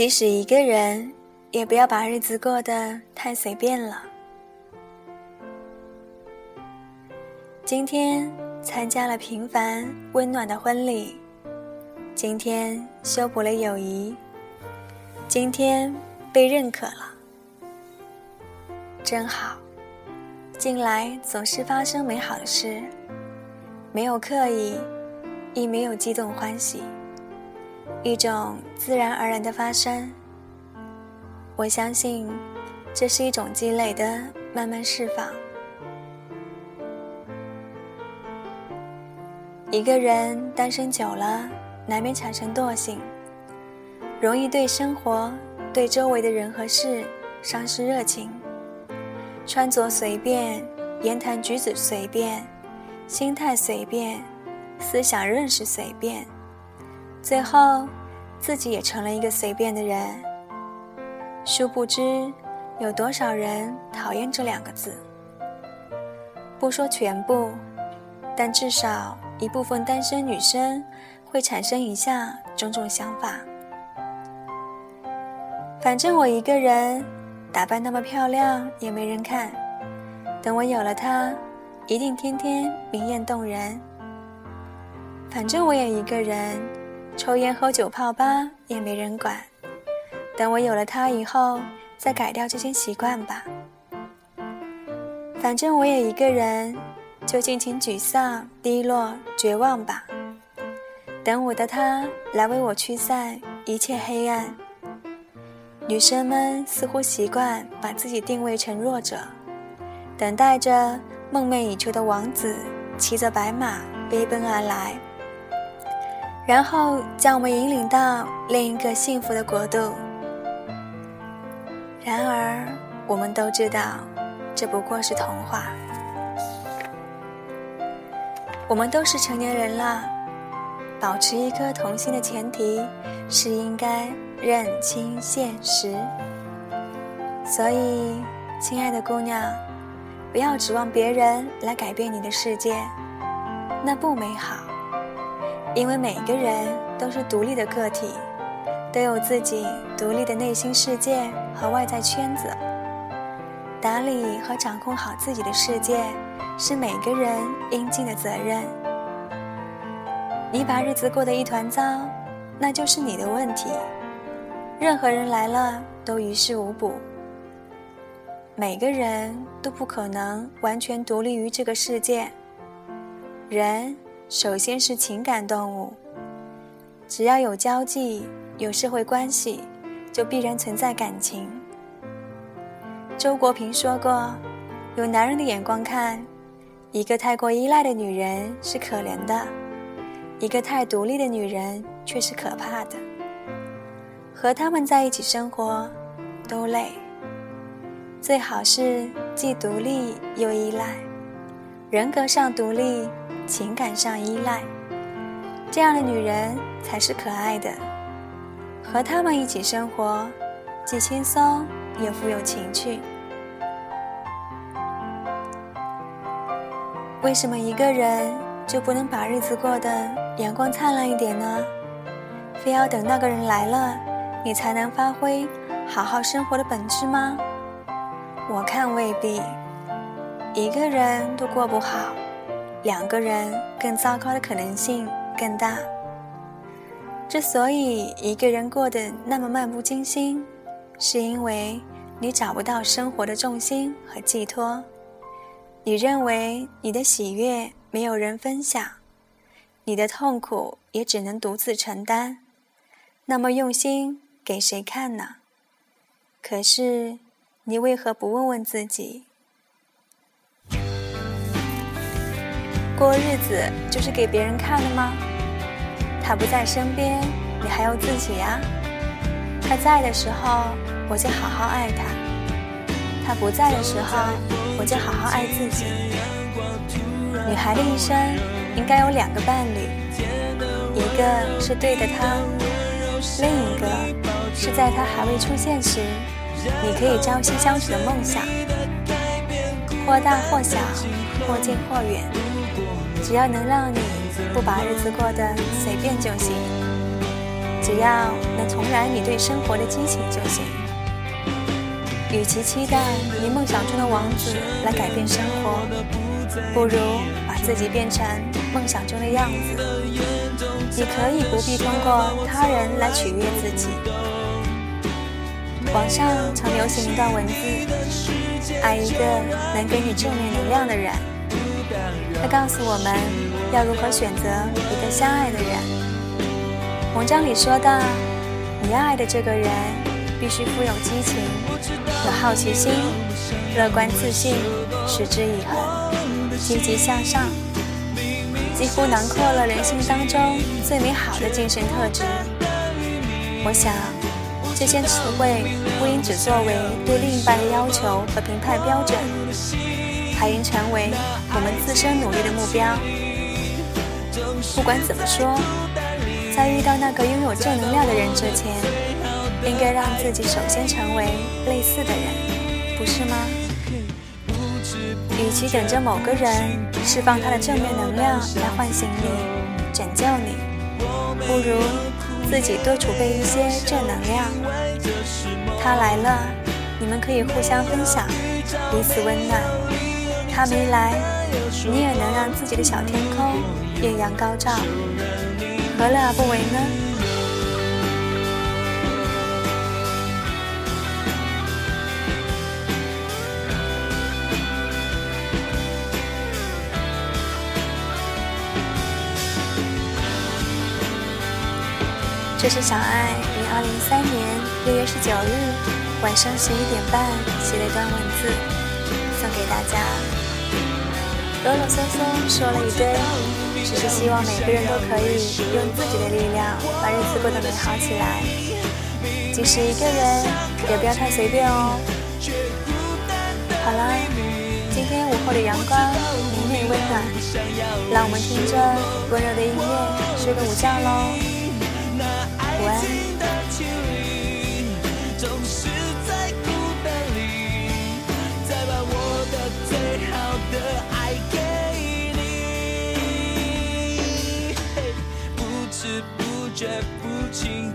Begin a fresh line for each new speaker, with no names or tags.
即使一个人，也不要把日子过得太随便了。今天参加了平凡温暖的婚礼，今天修补了友谊，今天被认可了，真好。近来总是发生美好的事，没有刻意，亦没有激动欢喜。一种自然而然的发生，我相信，这是一种积累的慢慢释放。一个人单身久了，难免产生惰性，容易对生活、对周围的人和事丧失热情，穿着随便，言谈举止随便，心态随便，思想认识随便。最后，自己也成了一个随便的人。殊不知，有多少人讨厌这两个字？不说全部，但至少一部分单身女生会产生以下种种想法：反正我一个人，打扮那么漂亮也没人看；等我有了他，一定天天明艳动人。反正我也一个人。抽烟喝酒泡吧也没人管，等我有了他以后，再改掉这些习惯吧。反正我也一个人，就尽情沮丧、低落、绝望吧。等我的他来为我驱散一切黑暗。女生们似乎习惯把自己定位成弱者，等待着梦寐以求的王子骑着白马飞奔而来。然后将我们引领到另一个幸福的国度。然而，我们都知道，这不过是童话。我们都是成年人了，保持一颗童心的前提是应该认清现实。所以，亲爱的姑娘，不要指望别人来改变你的世界，那不美好。因为每个人都是独立的个体，都有自己独立的内心世界和外在圈子。打理和掌控好自己的世界，是每个人应尽的责任。你把日子过得一团糟，那就是你的问题。任何人来了都于事无补。每个人都不可能完全独立于这个世界。人。首先是情感动物，只要有交际、有社会关系，就必然存在感情。周国平说过：“用男人的眼光看，一个太过依赖的女人是可怜的，一个太独立的女人却是可怕的。和他们在一起生活，都累。最好是既独立又依赖，人格上独立。”情感上依赖，这样的女人才是可爱的。和她们一起生活，既轻松又富有情趣。为什么一个人就不能把日子过得阳光灿烂一点呢？非要等那个人来了，你才能发挥好好生活的本质吗？我看未必。一个人都过不好。两个人更糟糕的可能性更大。之所以一个人过得那么漫不经心，是因为你找不到生活的重心和寄托。你认为你的喜悦没有人分享，你的痛苦也只能独自承担。那么用心给谁看呢？可是，你为何不问问自己？过日子就是给别人看的吗？他不在身边，你还有自己呀。他在的时候，我就好好爱他；他不在的时候，我就好好爱自己。女孩的一生应该有两个伴侣，一个是对的他，另一个是在他还未出现时，你可以朝夕相处的梦想。或大或小，或近或远。只要能让你不把日子过得随便就行。只要能重燃你对生活的激情就行。与其期待你梦想中的王子来改变生活，不如把自己变成梦想中的样子。你可以不必通过他人来取悦自己。网上常流行一段文字：爱一个能给你正面能量的人。他告诉我们要如何选择一个相爱的人。文章里说到，你要爱的这个人必须富有激情、有好奇心、乐观自信、持之以恒、积极向上，几乎囊括了人性当中最美好的精神特质。我想，这些词汇不应只作为对另一半的要求和评判标准，还应成为我们自身努力的目标。不管怎么说。在遇到那个拥有正能量的人之前，应该让自己首先成为类似的人，不是吗？与其等着某个人释放他的正面能量来唤醒你、拯救你，不如自己多储备一些正能量。他来了，你们可以互相分享，彼此温暖；他没来，你也能让自己的小天空艳阳高照。何乐而不为呢？这是小爱于二零一三年六月十九日晚上十一点半写的一段文字，送给大家。啰啰嗦嗦说了一堆。只是希望每个人都可以用自己的力量把日子过得美好起来。即使一个人，也不要太随便哦。好啦，今天午后的阳光明媚温暖，让我们听着温柔的音乐睡个午觉喽。晚安。绝不清